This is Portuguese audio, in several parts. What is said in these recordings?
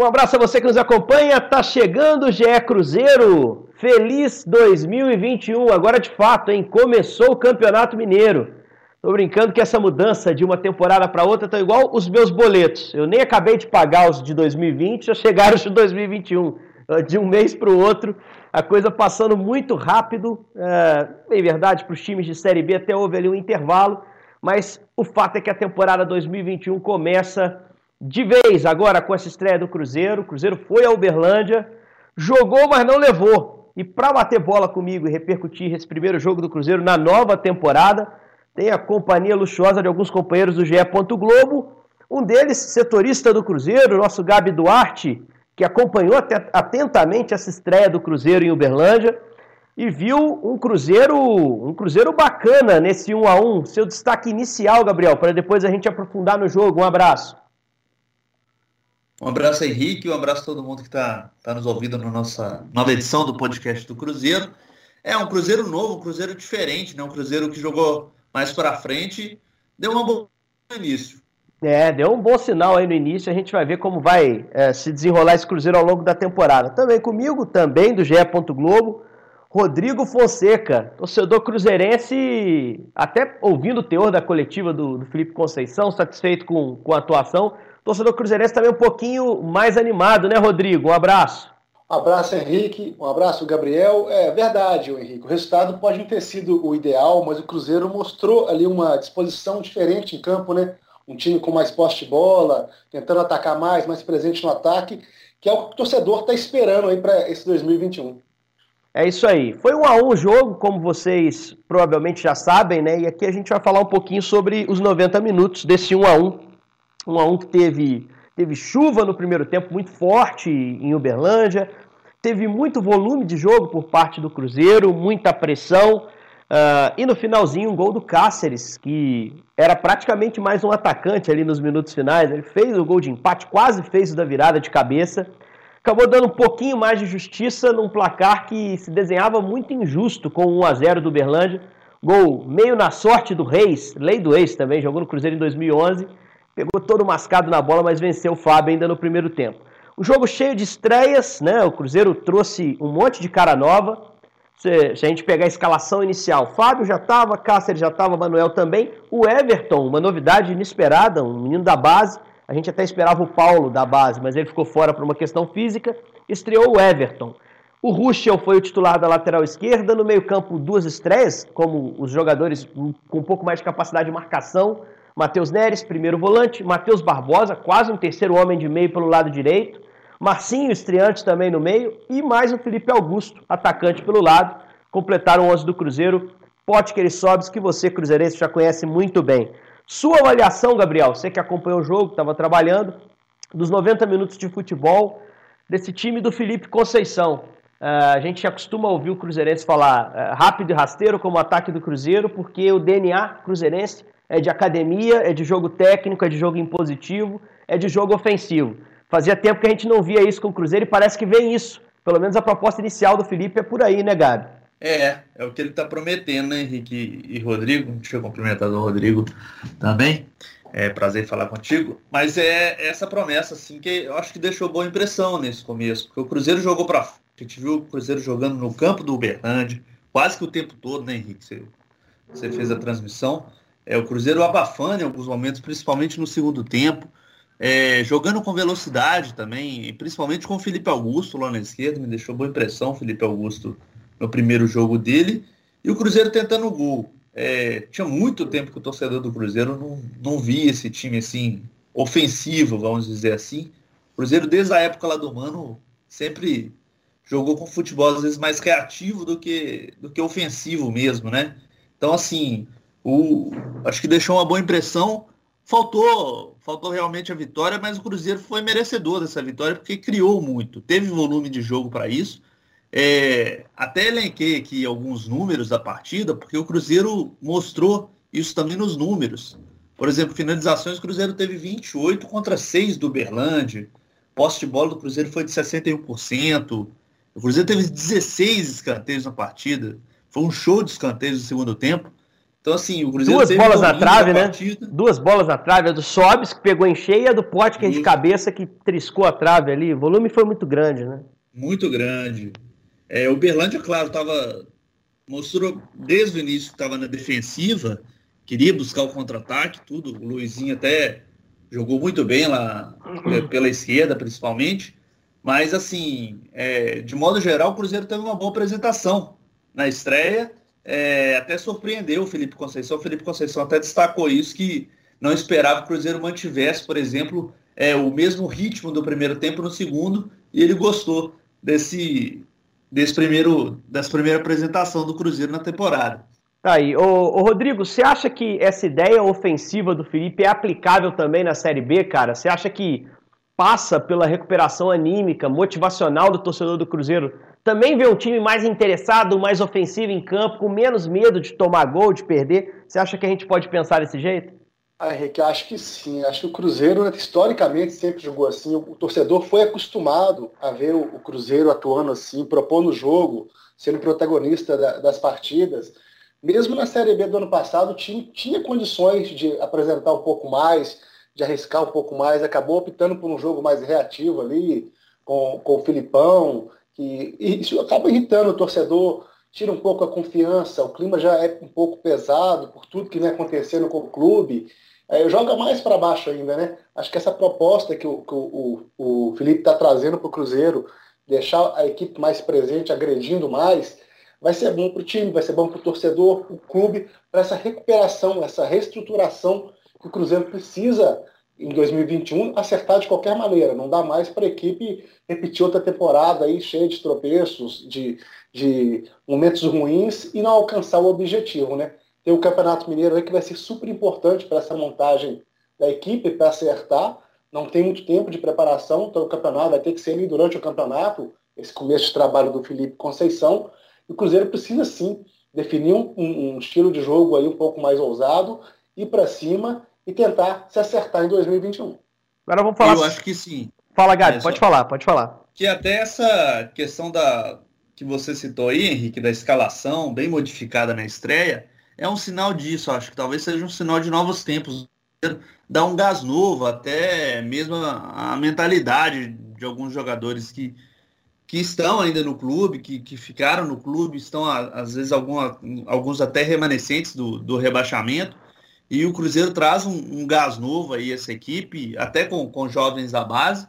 Um abraço a você que nos acompanha. Tá chegando o GE Cruzeiro. Feliz 2021. Agora de fato, hein? Começou o Campeonato Mineiro. Tô brincando que essa mudança de uma temporada para outra tá igual os meus boletos. Eu nem acabei de pagar os de 2020, já chegaram os de 2021. De um mês para o outro, a coisa passando muito rápido. É, em verdade, para os times de Série B até houve ali um intervalo, mas o fato é que a temporada 2021 começa de vez agora com essa estreia do Cruzeiro. O Cruzeiro foi a Uberlândia, jogou, mas não levou. E para bater bola comigo e repercutir esse primeiro jogo do Cruzeiro na nova temporada, tem a companhia luxuosa de alguns companheiros do GE. Globo. Um deles, setorista do Cruzeiro, nosso Gabi Duarte, que acompanhou atentamente essa estreia do Cruzeiro em Uberlândia e viu um Cruzeiro, um Cruzeiro bacana nesse 1 a 1. Seu destaque inicial, Gabriel, para depois a gente aprofundar no jogo. Um abraço. Um abraço, Henrique, um abraço a todo mundo que está tá nos ouvindo na nossa nova edição do podcast do Cruzeiro. É um Cruzeiro novo, um Cruzeiro diferente, né? um Cruzeiro que jogou mais para frente, deu um bom início. É, deu um bom sinal aí no início, a gente vai ver como vai é, se desenrolar esse Cruzeiro ao longo da temporada. Também comigo, também do GE. Globo, Rodrigo Fonseca, torcedor cruzeirense, até ouvindo o teor da coletiva do, do Felipe Conceição, satisfeito com, com a atuação, torcedor cruzeirense também um pouquinho mais animado, né, Rodrigo? Um abraço. Um abraço, Henrique. Um abraço, Gabriel. É verdade, Henrique. O resultado pode não ter sido o ideal, mas o Cruzeiro mostrou ali uma disposição diferente em campo, né? Um time com mais poste de bola, tentando atacar mais, mais presente no ataque, que é o que o torcedor está esperando aí para esse 2021. É isso aí. Foi um a um o jogo, como vocês provavelmente já sabem, né? E aqui a gente vai falar um pouquinho sobre os 90 minutos desse 1 a 1 um a um que teve, teve chuva no primeiro tempo muito forte em Uberlândia, teve muito volume de jogo por parte do Cruzeiro, muita pressão. Uh, e no finalzinho, um gol do Cáceres, que era praticamente mais um atacante ali nos minutos finais. Ele fez o gol de empate, quase fez o da virada de cabeça. Acabou dando um pouquinho mais de justiça num placar que se desenhava muito injusto com 1 a 0 do Uberlândia. Gol meio na sorte do Reis, lei do ex também, jogou no Cruzeiro em 2011 pegou todo mascado na bola, mas venceu o Fábio ainda no primeiro tempo. Um jogo cheio de estreias, né? O Cruzeiro trouxe um monte de cara nova. Se, se a gente pegar a escalação inicial, Fábio já estava, Cáceres já estava, Manuel também. O Everton, uma novidade inesperada, um menino da base. A gente até esperava o Paulo da base, mas ele ficou fora por uma questão física. Estreou o Everton. O Ruschel foi o titular da lateral esquerda. No meio-campo, duas estreias, como os jogadores com um pouco mais de capacidade de marcação. Matheus Neres, primeiro volante, Matheus Barbosa, quase um terceiro homem de meio pelo lado direito, Marcinho, estreante também no meio, e mais o Felipe Augusto, atacante pelo lado. Completaram o 11 do Cruzeiro, Potker Sobes, que você, cruzeirense, já conhece muito bem. Sua avaliação, Gabriel, você que acompanhou o jogo, estava trabalhando, dos 90 minutos de futebol desse time do Felipe Conceição. Uh, a gente acostuma ouvir o Cruzeirense falar uh, rápido e rasteiro como ataque do Cruzeiro, porque o DNA cruzeirense é de academia, é de jogo técnico, é de jogo impositivo, é de jogo ofensivo. Fazia tempo que a gente não via isso com o Cruzeiro e parece que vem isso. Pelo menos a proposta inicial do Felipe é por aí, né, Gabi? É, é o que ele está prometendo, né, Henrique e Rodrigo? Deixa eu cumprimentar o Rodrigo também. É prazer falar contigo. Mas é essa promessa, assim, que eu acho que deixou boa impressão nesse começo. Porque o Cruzeiro jogou para A gente viu o Cruzeiro jogando no campo do Uberlândia, quase que o tempo todo, né, Henrique? Você, você fez a transmissão. É, o Cruzeiro abafando em alguns momentos, principalmente no segundo tempo, é, jogando com velocidade também, principalmente com o Felipe Augusto lá na esquerda, me deixou boa impressão o Felipe Augusto no primeiro jogo dele, e o Cruzeiro tentando o gol. É, tinha muito tempo que o torcedor do Cruzeiro não, não via esse time assim, ofensivo, vamos dizer assim. O Cruzeiro, desde a época lá do Mano, sempre jogou com futebol às vezes mais criativo do que, do que ofensivo mesmo, né? Então, assim, o, acho que deixou uma boa impressão. Faltou, faltou realmente a vitória, mas o Cruzeiro foi merecedor dessa vitória porque criou muito, teve volume de jogo para isso. É, até elenquei aqui alguns números da partida, porque o Cruzeiro mostrou isso também nos números. Por exemplo, finalizações, o Cruzeiro teve 28 contra 6 do Berlândia. Posse de bola do Cruzeiro foi de 61%. O Cruzeiro teve 16 escanteios na partida. Foi um show de escanteios no segundo tempo. Então, assim, o Cruzeiro Duas bolas na trave, né? Duas bolas na trave. A do Sobis, que pegou em cheia, a do Pote, que é de cabeça, que triscou a trave ali. O volume foi muito grande, né? Muito grande. É, o Berlândia, claro, tava, mostrou desde o início que estava na defensiva, queria buscar o contra-ataque, tudo. O Luizinho até jogou muito bem lá pela esquerda, principalmente. Mas, assim, é, de modo geral, o Cruzeiro teve uma boa apresentação na estreia é, até surpreendeu o Felipe Conceição. O Felipe Conceição até destacou isso, que não esperava que o Cruzeiro mantivesse, por exemplo, é, o mesmo ritmo do primeiro tempo no segundo, e ele gostou desse, desse primeiro, dessa primeira apresentação do Cruzeiro na temporada. Tá aí. Ô, ô, Rodrigo, você acha que essa ideia ofensiva do Felipe é aplicável também na Série B, cara? Você acha que passa pela recuperação anímica, motivacional do torcedor do Cruzeiro também vê um time mais interessado, mais ofensivo em campo, com menos medo de tomar gol, de perder. Você acha que a gente pode pensar desse jeito? Ah, Henrique, acho que sim. Acho que o Cruzeiro, historicamente, sempre jogou assim. O torcedor foi acostumado a ver o Cruzeiro atuando assim, propondo o jogo, sendo protagonista das partidas. Mesmo na Série B do ano passado, o time tinha condições de apresentar um pouco mais, de arriscar um pouco mais, acabou optando por um jogo mais reativo ali, com, com o Filipão, que isso acaba irritando o torcedor, tira um pouco a confiança, o clima já é um pouco pesado por tudo que vem acontecendo com o clube. É, joga mais para baixo ainda, né? Acho que essa proposta que o, que o, o, o Felipe está trazendo para o Cruzeiro, deixar a equipe mais presente, agredindo mais, vai ser bom para o time, vai ser bom para o torcedor, o clube, para essa recuperação, essa reestruturação que o Cruzeiro precisa em 2021 acertar de qualquer maneira. Não dá mais para a equipe repetir outra temporada aí cheia de tropeços, de, de momentos ruins e não alcançar o objetivo, né? Tem o Campeonato Mineiro aí que vai ser super importante para essa montagem da equipe para acertar. Não tem muito tempo de preparação, então o campeonato vai ter que ser ali durante o campeonato, esse começo de trabalho do Felipe Conceição. E o Cruzeiro precisa sim definir um, um estilo de jogo aí um pouco mais ousado, ir para cima e tentar se acertar em 2021. Agora vamos falar. Eu acho que sim. Fala, Gabi, é, pode só... falar, pode falar. Que até essa questão da que você citou aí, Henrique, da escalação bem modificada na estreia, é um sinal disso. Acho que talvez seja um sinal de novos tempos. Dar um gás novo, até mesmo a, a mentalidade de alguns jogadores que, que estão ainda no clube, que, que ficaram no clube, estão às vezes alguma, alguns até remanescentes do, do rebaixamento e o Cruzeiro traz um, um gás novo aí, essa equipe, até com, com jovens da base,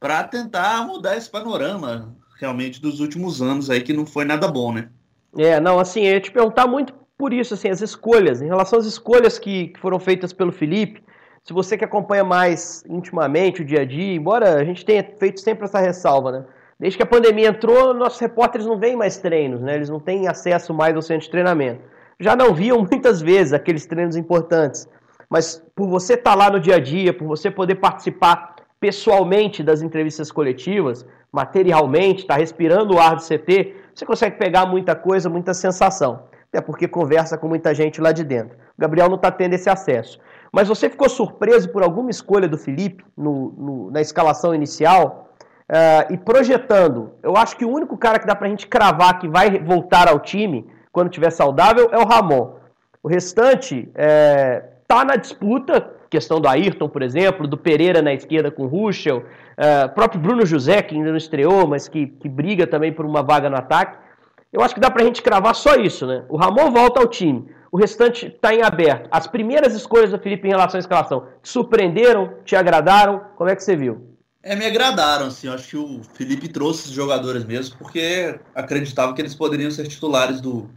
para tentar mudar esse panorama realmente dos últimos anos aí, que não foi nada bom, né? É, não, assim, eu ia te perguntar muito por isso, assim, as escolhas, em relação às escolhas que, que foram feitas pelo Felipe, se você que acompanha mais intimamente o dia a dia, embora a gente tenha feito sempre essa ressalva, né? Desde que a pandemia entrou, nossos repórteres não vêm mais treinos, né? Eles não têm acesso mais ao centro de treinamento já não viam muitas vezes aqueles treinos importantes. Mas por você estar tá lá no dia a dia, por você poder participar pessoalmente das entrevistas coletivas, materialmente, estar tá respirando o ar do CT, você consegue pegar muita coisa, muita sensação. Até porque conversa com muita gente lá de dentro. O Gabriel não está tendo esse acesso. Mas você ficou surpreso por alguma escolha do Felipe no, no, na escalação inicial? Uh, e projetando, eu acho que o único cara que dá para a gente cravar que vai voltar ao time quando tiver saudável, é o Ramon. O restante é, tá na disputa, questão do Ayrton, por exemplo, do Pereira na esquerda com o Ruschel, é, próprio Bruno José, que ainda não estreou, mas que, que briga também por uma vaga no ataque. Eu acho que dá pra gente cravar só isso, né? O Ramon volta ao time. O restante está em aberto. As primeiras escolhas do Felipe em relação à escalação te surpreenderam, te agradaram? Como é que você viu? É, me agradaram, assim. Acho que o Felipe trouxe os jogadores mesmo, porque acreditava que eles poderiam ser titulares do,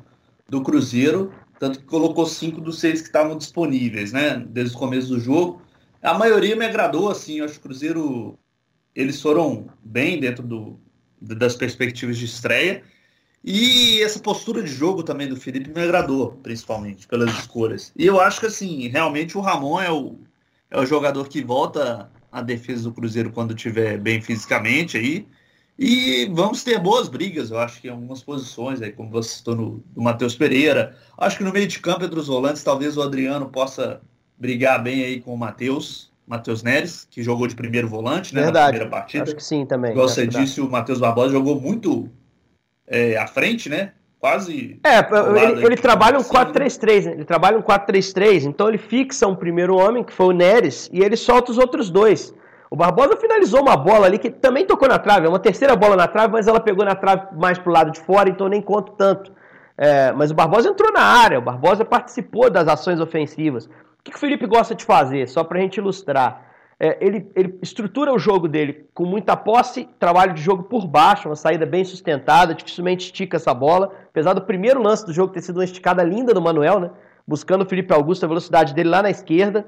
do Cruzeiro, tanto que colocou cinco dos seis que estavam disponíveis, né, desde o começo do jogo. A maioria me agradou, assim, eu acho que o Cruzeiro, eles foram bem dentro do, das perspectivas de estreia, e essa postura de jogo também do Felipe me agradou, principalmente, pelas escolhas. E eu acho que, assim, realmente o Ramon é o, é o jogador que volta à defesa do Cruzeiro quando estiver bem fisicamente aí, e vamos ter boas brigas, eu acho que em algumas posições, aí, como você citou no, do Matheus Pereira. Acho que no meio de campo entre os volantes, talvez o Adriano possa brigar bem aí com o Matheus, Matheus Neres, que jogou de primeiro volante né, Verdade. na primeira partida. Acho que sim também. Igual você disse, o Matheus Barbosa jogou muito é, à frente, né? quase. É, ele, ele trabalha um 4-3-3, né? Ele trabalha um 4-3-3, então ele fixa um primeiro homem, que foi o Neres, e ele solta os outros dois. O Barbosa finalizou uma bola ali que também tocou na trave, é uma terceira bola na trave, mas ela pegou na trave mais pro lado de fora, então nem conto tanto. É, mas o Barbosa entrou na área, o Barbosa participou das ações ofensivas. O que, que o Felipe gosta de fazer? Só para a gente ilustrar. É, ele, ele, estrutura o jogo dele com muita posse, trabalho de jogo por baixo, uma saída bem sustentada, dificilmente estica essa bola. Apesar do primeiro lance do jogo ter sido uma esticada linda do Manuel, né? Buscando o Felipe Augusto, a velocidade dele lá na esquerda.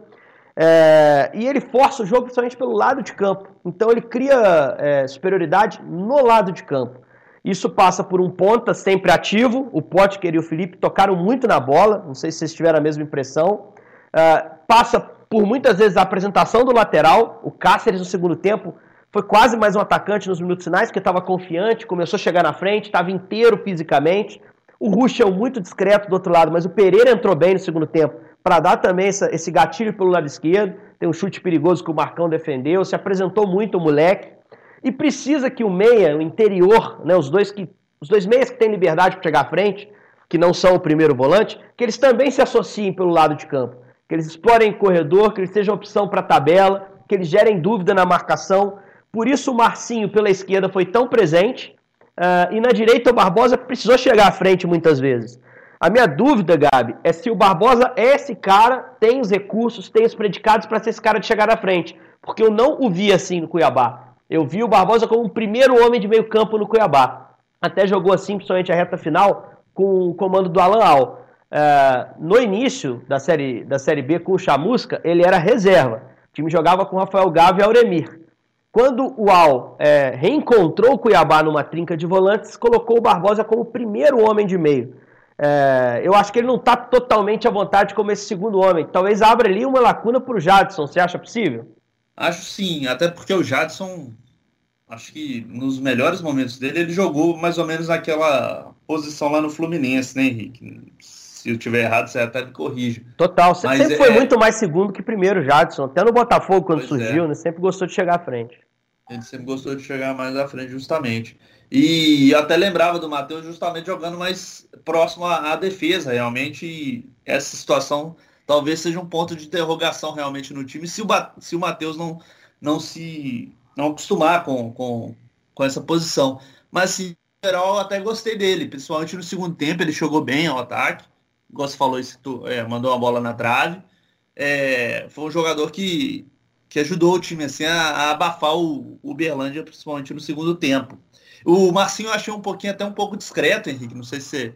É, e ele força o jogo principalmente pelo lado de campo. Então ele cria é, superioridade no lado de campo. Isso passa por um ponta sempre ativo. O Potker e o Felipe tocaram muito na bola. Não sei se vocês tiveram a mesma impressão. É, passa por muitas vezes a apresentação do lateral. O Cáceres no segundo tempo foi quase mais um atacante nos minutos finais, porque estava confiante, começou a chegar na frente, estava inteiro fisicamente. O Ruschel muito discreto do outro lado, mas o Pereira entrou bem no segundo tempo para dar também essa, esse gatilho pelo lado esquerdo. Tem um chute perigoso que o Marcão defendeu, se apresentou muito o moleque. E precisa que o meia, o interior, né, os, dois que, os dois meias que têm liberdade para chegar à frente, que não são o primeiro volante, que eles também se associem pelo lado de campo. Que eles explorem corredor, que eles sejam opção para tabela, que eles gerem dúvida na marcação. Por isso o Marcinho pela esquerda foi tão presente. Uh, e na direita o Barbosa precisou chegar à frente muitas vezes. A minha dúvida, Gabi, é se o Barbosa é esse cara, tem os recursos, tem os predicados para ser esse cara de chegar à frente. Porque eu não o vi assim no Cuiabá. Eu vi o Barbosa como o primeiro homem de meio campo no Cuiabá. Até jogou assim, principalmente a reta final, com o comando do Alan Al. Uh, no início da série, da série B com o Chamusca, ele era reserva. O time jogava com Rafael Gava e Auremir. Quando o Al é, reencontrou o Cuiabá numa trinca de volantes, colocou o Barbosa como o primeiro homem de meio. É, eu acho que ele não está totalmente à vontade como esse segundo homem. Talvez abra ali uma lacuna para o Jadson. Você acha possível? Acho sim, até porque o Jadson, acho que nos melhores momentos dele, ele jogou mais ou menos naquela posição lá no Fluminense, né, Henrique? Se eu tiver errado, você até me corrige. Total, você sempre é... foi muito mais segundo que primeiro, Jadson. Até no Botafogo, quando pois surgiu, é. né? Sempre gostou de chegar à frente. Ele sempre gostou de chegar mais à frente, justamente. E até lembrava do Matheus justamente jogando mais próximo à, defesa, realmente. Essa situação talvez seja um ponto de interrogação realmente no time, se o, se o Matheus não, não se não acostumar com, com, com essa posição. Mas, em geral, eu até gostei dele, principalmente no segundo tempo, ele jogou bem ao ataque. Você falou, isso, é, mandou uma bola na trave. É, foi um jogador que, que ajudou o time assim, a, a abafar o, o Berlândia, principalmente no segundo tempo. O Marcinho eu achei um pouquinho até um pouco discreto, Henrique. Não sei se você,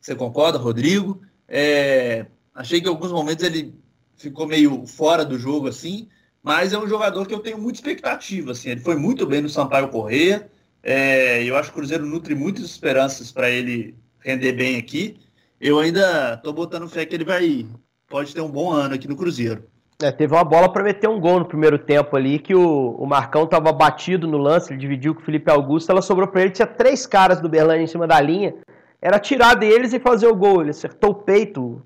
você concorda, Rodrigo. É, achei que em alguns momentos ele ficou meio fora do jogo, assim, mas é um jogador que eu tenho muita expectativa. Assim. Ele foi muito bem no Sampaio Correia. É, eu acho que o Cruzeiro nutre muitas esperanças para ele render bem aqui. Eu ainda estou botando fé que ele vai pode ter um bom ano aqui no Cruzeiro. É, teve uma bola para meter um gol no primeiro tempo ali, que o, o Marcão estava batido no lance, ele dividiu com o Felipe Augusto, ela sobrou para ele, tinha três caras do Berlândia em cima da linha, era tirar deles e fazer o gol, ele acertou o peito,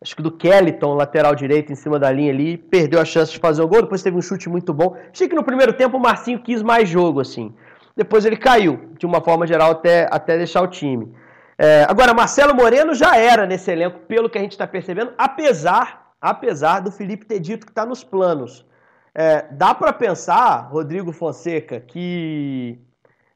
acho que do Kellyton, lateral direito, em cima da linha ali, perdeu a chance de fazer o gol, depois teve um chute muito bom, achei que no primeiro tempo o Marcinho quis mais jogo, assim, depois ele caiu, de uma forma geral, até, até deixar o time. É, agora, Marcelo Moreno já era nesse elenco, pelo que a gente está percebendo, apesar apesar do Felipe ter dito que está nos planos. É, dá para pensar, Rodrigo Fonseca, que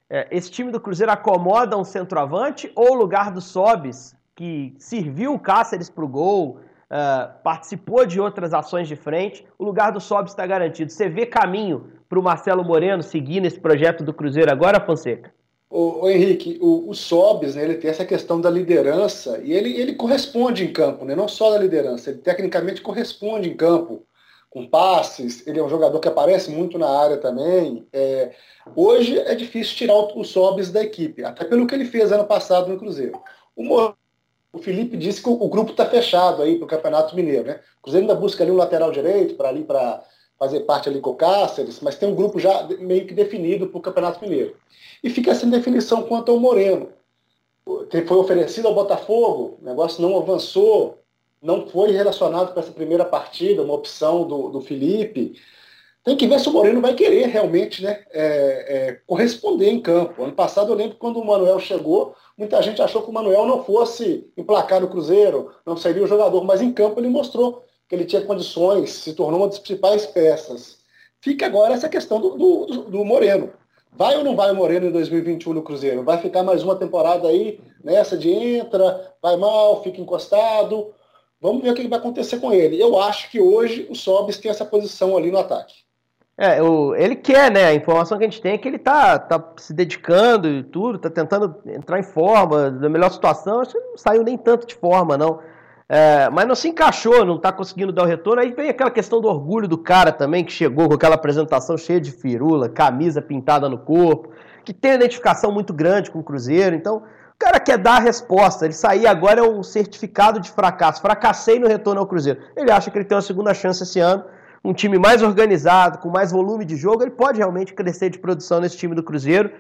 é, esse time do Cruzeiro acomoda um centroavante ou o lugar do Sobis, que serviu o Cáceres para o gol, é, participou de outras ações de frente, o lugar do Sobis está garantido. Você vê caminho para o Marcelo Moreno seguir nesse projeto do Cruzeiro agora, Fonseca? O, Henrique, o, o Sobis, né, ele tem essa questão da liderança e ele, ele corresponde em campo, né, não só da liderança, ele tecnicamente corresponde em campo, com passes, ele é um jogador que aparece muito na área também. É, hoje é difícil tirar o, o Sobis da equipe, até pelo que ele fez ano passado no Cruzeiro. O, o Felipe disse que o, o grupo está fechado aí para o Campeonato Mineiro. Né? O Cruzeiro ainda busca ali um lateral direito para ali para fazer parte ali com o Cáceres, mas tem um grupo já meio que definido para o Campeonato Mineiro e fica sem definição quanto ao Moreno. Que foi oferecido ao Botafogo, o negócio não avançou, não foi relacionado para essa primeira partida, uma opção do, do Felipe. Tem que ver se o Moreno vai querer realmente né, é, é, corresponder em campo. Ano passado eu lembro quando o Manuel chegou, muita gente achou que o Manuel não fosse emplacar no Cruzeiro, não seria o jogador, mas em campo ele mostrou que ele tinha condições, se tornou uma das principais peças. Fica agora essa questão do, do, do Moreno. Vai ou não vai o Moreno em 2021 no Cruzeiro? Vai ficar mais uma temporada aí nessa de entra, vai mal, fica encostado. Vamos ver o que vai acontecer com ele. Eu acho que hoje o Sobis tem essa posição ali no ataque. É, o, ele quer, né? A informação que a gente tem é que ele tá, tá se dedicando e tudo, tá tentando entrar em forma, da melhor situação. Acho que não saiu nem tanto de forma, não. É, mas não se encaixou, não tá conseguindo dar o retorno. Aí vem aquela questão do orgulho do cara também, que chegou com aquela apresentação cheia de firula, camisa pintada no corpo, que tem identificação muito grande com o Cruzeiro. Então, o cara quer dar a resposta. Ele sair agora é um certificado de fracasso. Fracassei no retorno ao Cruzeiro. Ele acha que ele tem uma segunda chance esse ano um time mais organizado, com mais volume de jogo, ele pode realmente crescer de produção nesse time do Cruzeiro.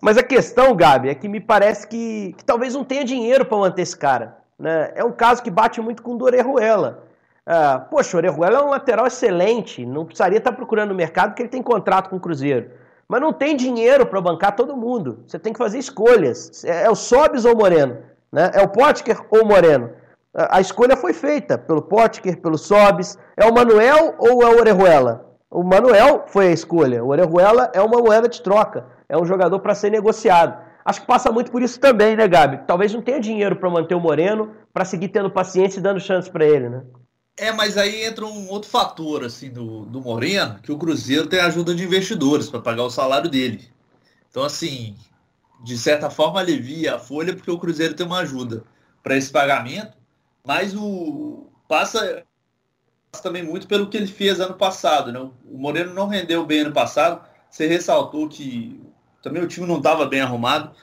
Mas a questão, Gabi, é que me parece que, que talvez não tenha dinheiro para manter esse cara. Né? É um caso que bate muito com o do Orejuela. Ah, poxa, o Orejuela é um lateral excelente, não precisaria estar procurando no mercado porque ele tem contrato com o Cruzeiro. Mas não tem dinheiro para bancar todo mundo. Você tem que fazer escolhas. É, é o Sobis ou o Moreno? Né? É o Potker ou o Moreno? A escolha foi feita pelo Potker, pelo Sobis. É o Manuel ou é o Orejuela? O Manuel foi a escolha. O Orejuela é uma moeda de troca. É um jogador para ser negociado. Acho que passa muito por isso também, né, Gabi? Talvez não tenha dinheiro para manter o Moreno, para seguir tendo paciência e dando chance para ele, né? É, mas aí entra um outro fator assim do, do Moreno, que o Cruzeiro tem ajuda de investidores para pagar o salário dele. Então, assim, de certa forma alivia a folha porque o Cruzeiro tem uma ajuda para esse pagamento mas o passa, passa também muito pelo que ele fez ano passado. Né? O Moreno não rendeu bem ano passado. Você ressaltou que também o time não estava bem arrumado.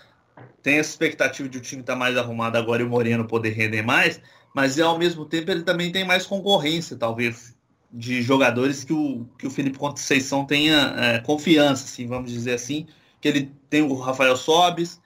Tem essa expectativa de o time estar tá mais arrumado agora e o Moreno poder render mais, mas ao mesmo tempo ele também tem mais concorrência, talvez, de jogadores que o, que o Felipe Conceição tenha é, confiança, assim, vamos dizer assim, que ele tem o Rafael Sobes,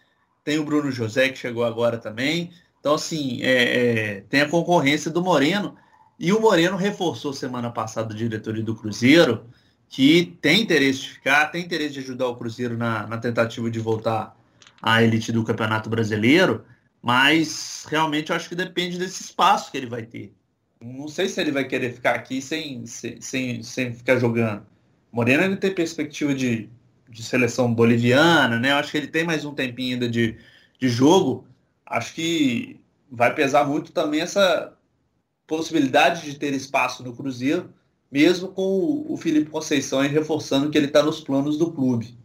tem o Bruno José, que chegou agora também, então, assim, é, é, tem a concorrência do Moreno. E o Moreno reforçou semana passada a diretoria do Cruzeiro, que tem interesse de ficar, tem interesse de ajudar o Cruzeiro na, na tentativa de voltar à elite do Campeonato Brasileiro, mas realmente eu acho que depende desse espaço que ele vai ter. Não sei se ele vai querer ficar aqui sem, sem, sem, sem ficar jogando. Moreno ele tem perspectiva de, de seleção boliviana, né? Eu acho que ele tem mais um tempinho ainda de, de jogo, acho que vai pesar muito também essa possibilidade de ter espaço no Cruzeiro, mesmo com o Felipe Conceição reforçando que ele está nos planos do clube.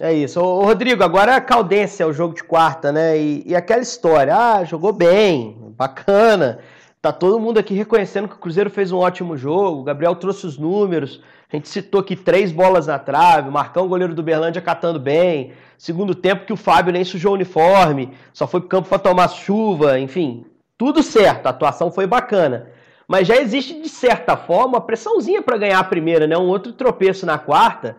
É isso. Ô, Rodrigo, agora a Caldense é o jogo de quarta, né? E, e, aquela história, ah, jogou bem, bacana. Tá todo mundo aqui reconhecendo que o Cruzeiro fez um ótimo jogo, o Gabriel trouxe os números, a gente citou aqui três bolas na trave, o Marcão, goleiro do Berlândia, catando bem, Segundo tempo que o Fábio nem sujou o uniforme, só foi pro campo para tomar chuva, enfim, tudo certo, a atuação foi bacana. Mas já existe, de certa forma, uma pressãozinha para ganhar a primeira, né? Um outro tropeço na quarta.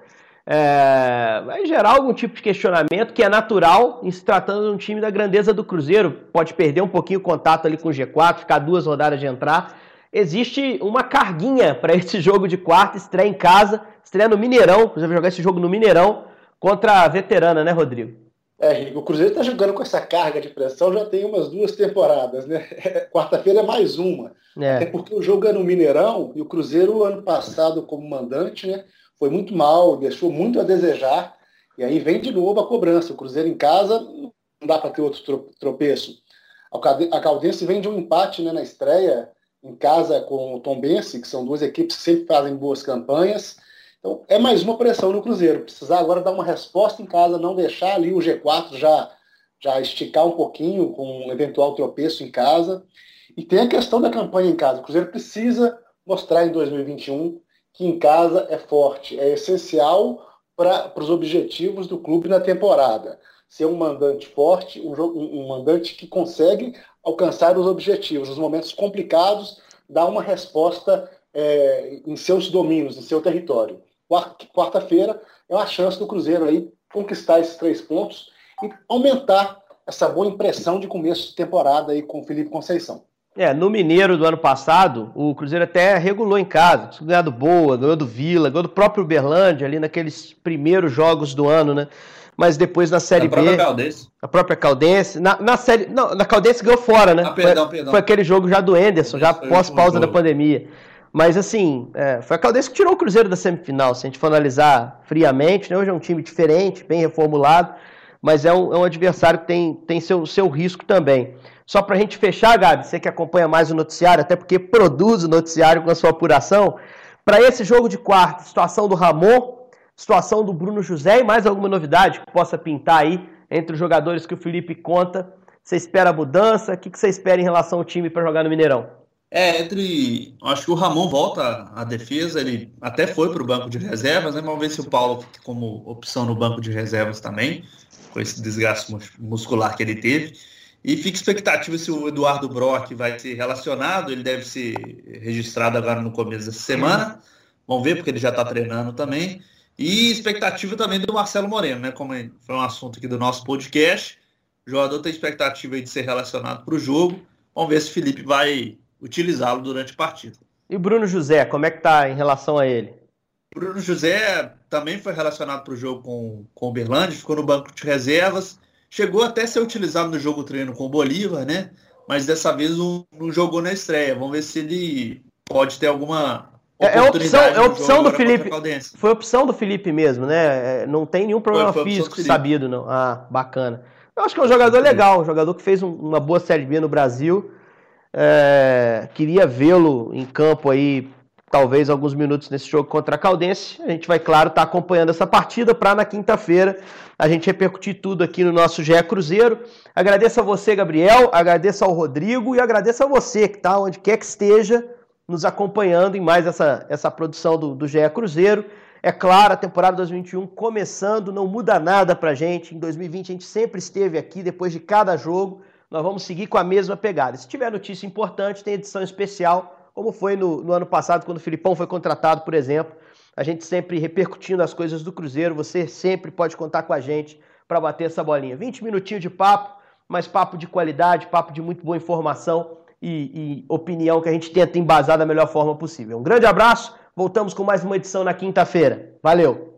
É... vai gerar algum tipo de questionamento que é natural em se tratando de um time da grandeza do Cruzeiro. Pode perder um pouquinho o contato ali com o G4, ficar duas rodadas de entrar. Existe uma carguinha para esse jogo de quarta, estreia em casa, estreia no Mineirão. Você vai jogar esse jogo no Mineirão contra a veterana, né, Rodrigo? É, o Cruzeiro está jogando com essa carga de pressão já tem umas duas temporadas, né? Quarta-feira é mais uma. É. Até porque o jogo é no Mineirão e o Cruzeiro, ano passado, como mandante, né, foi muito mal, deixou muito a desejar. E aí vem de novo a cobrança. O Cruzeiro em casa, não dá para ter outro tropeço. A Caldense vem de um empate né, na estreia, em casa com o Tom que são duas equipes que sempre fazem boas campanhas. Então, é mais uma pressão no Cruzeiro. Precisar agora dar uma resposta em casa, não deixar ali o G4 já, já esticar um pouquinho com um eventual tropeço em casa. E tem a questão da campanha em casa. O Cruzeiro precisa mostrar em 2021 que em casa é forte, é essencial para os objetivos do clube na temporada. Ser um mandante forte, um, um mandante que consegue alcançar os objetivos. Nos momentos complicados, dar uma resposta é, em seus domínios, em seu território quarta-feira, é uma chance do Cruzeiro aí conquistar esses três pontos e aumentar essa boa impressão de começo de temporada aí com o Felipe Conceição. É, no Mineiro do ano passado, o Cruzeiro até regulou em casa, ganhou do Boa, ganhou do Vila, ganhou do próprio Uberlândia ali naqueles primeiros jogos do ano, né? Mas depois na Série a B. Própria Caldense. A própria Caldense. Na, na série. Não, na Caldense ganhou fora, né? Ah, perdão, foi, perdão. foi aquele jogo já do Enderson, já pós-pausa da pandemia. Mas assim, é, foi a Caldense que tirou o Cruzeiro da semifinal, se a gente for analisar friamente, né? Hoje é um time diferente, bem reformulado, mas é um, é um adversário que tem, tem seu, seu risco também. Só para a gente fechar, Gabi, você que acompanha mais o noticiário, até porque produz o noticiário com a sua apuração, para esse jogo de quarta, situação do Ramon, situação do Bruno José e mais alguma novidade que possa pintar aí entre os jogadores que o Felipe conta. Você espera mudança? O que você espera em relação ao time para jogar no Mineirão? É, entre. Acho que o Ramon volta à defesa, ele até foi para o banco de reservas, né? Vamos ver se o Paulo fica como opção no banco de reservas também, com esse desgaste muscular que ele teve. E fica expectativa se o Eduardo Brock vai ser relacionado, ele deve ser registrado agora no começo dessa semana. Vamos ver, porque ele já está treinando também. E expectativa também do Marcelo Moreno, né? Como foi um assunto aqui do nosso podcast. O jogador tem expectativa de ser relacionado para o jogo. Vamos ver se o Felipe vai utilizá-lo durante a partida. E o Bruno José, como é que tá em relação a ele? Bruno José também foi relacionado para o jogo com, com o Berlândia, ficou no banco de reservas Chegou até a ser utilizado no jogo treino com o Bolívar, né? Mas dessa vez não, não jogou na estreia. Vamos ver se ele pode ter alguma é, é opção, é opção do Felipe. Foi opção do Felipe mesmo, né? É, não tem nenhum problema foi, foi físico sabido, não. Ah, bacana. Eu acho que é um jogador legal, um jogador que fez um, uma boa Série B no Brasil. É, queria vê-lo em campo aí, talvez alguns minutos nesse jogo contra a Caldense. A gente vai, claro, estar tá acompanhando essa partida para na quinta-feira a gente repercutir tudo aqui no nosso GE Cruzeiro. Agradeço a você, Gabriel, agradeço ao Rodrigo e agradeço a você que está onde quer que esteja nos acompanhando em mais essa, essa produção do, do GE Cruzeiro. É claro, a temporada 2021 começando, não muda nada para a gente. Em 2020 a gente sempre esteve aqui, depois de cada jogo, nós vamos seguir com a mesma pegada. Se tiver notícia importante, tem edição especial, como foi no, no ano passado, quando o Filipão foi contratado, por exemplo a gente sempre repercutindo as coisas do Cruzeiro. Você sempre pode contar com a gente para bater essa bolinha. 20 minutinhos de papo, mas papo de qualidade, papo de muito boa informação e, e opinião que a gente tenta embasar da melhor forma possível. Um grande abraço, voltamos com mais uma edição na quinta-feira. Valeu!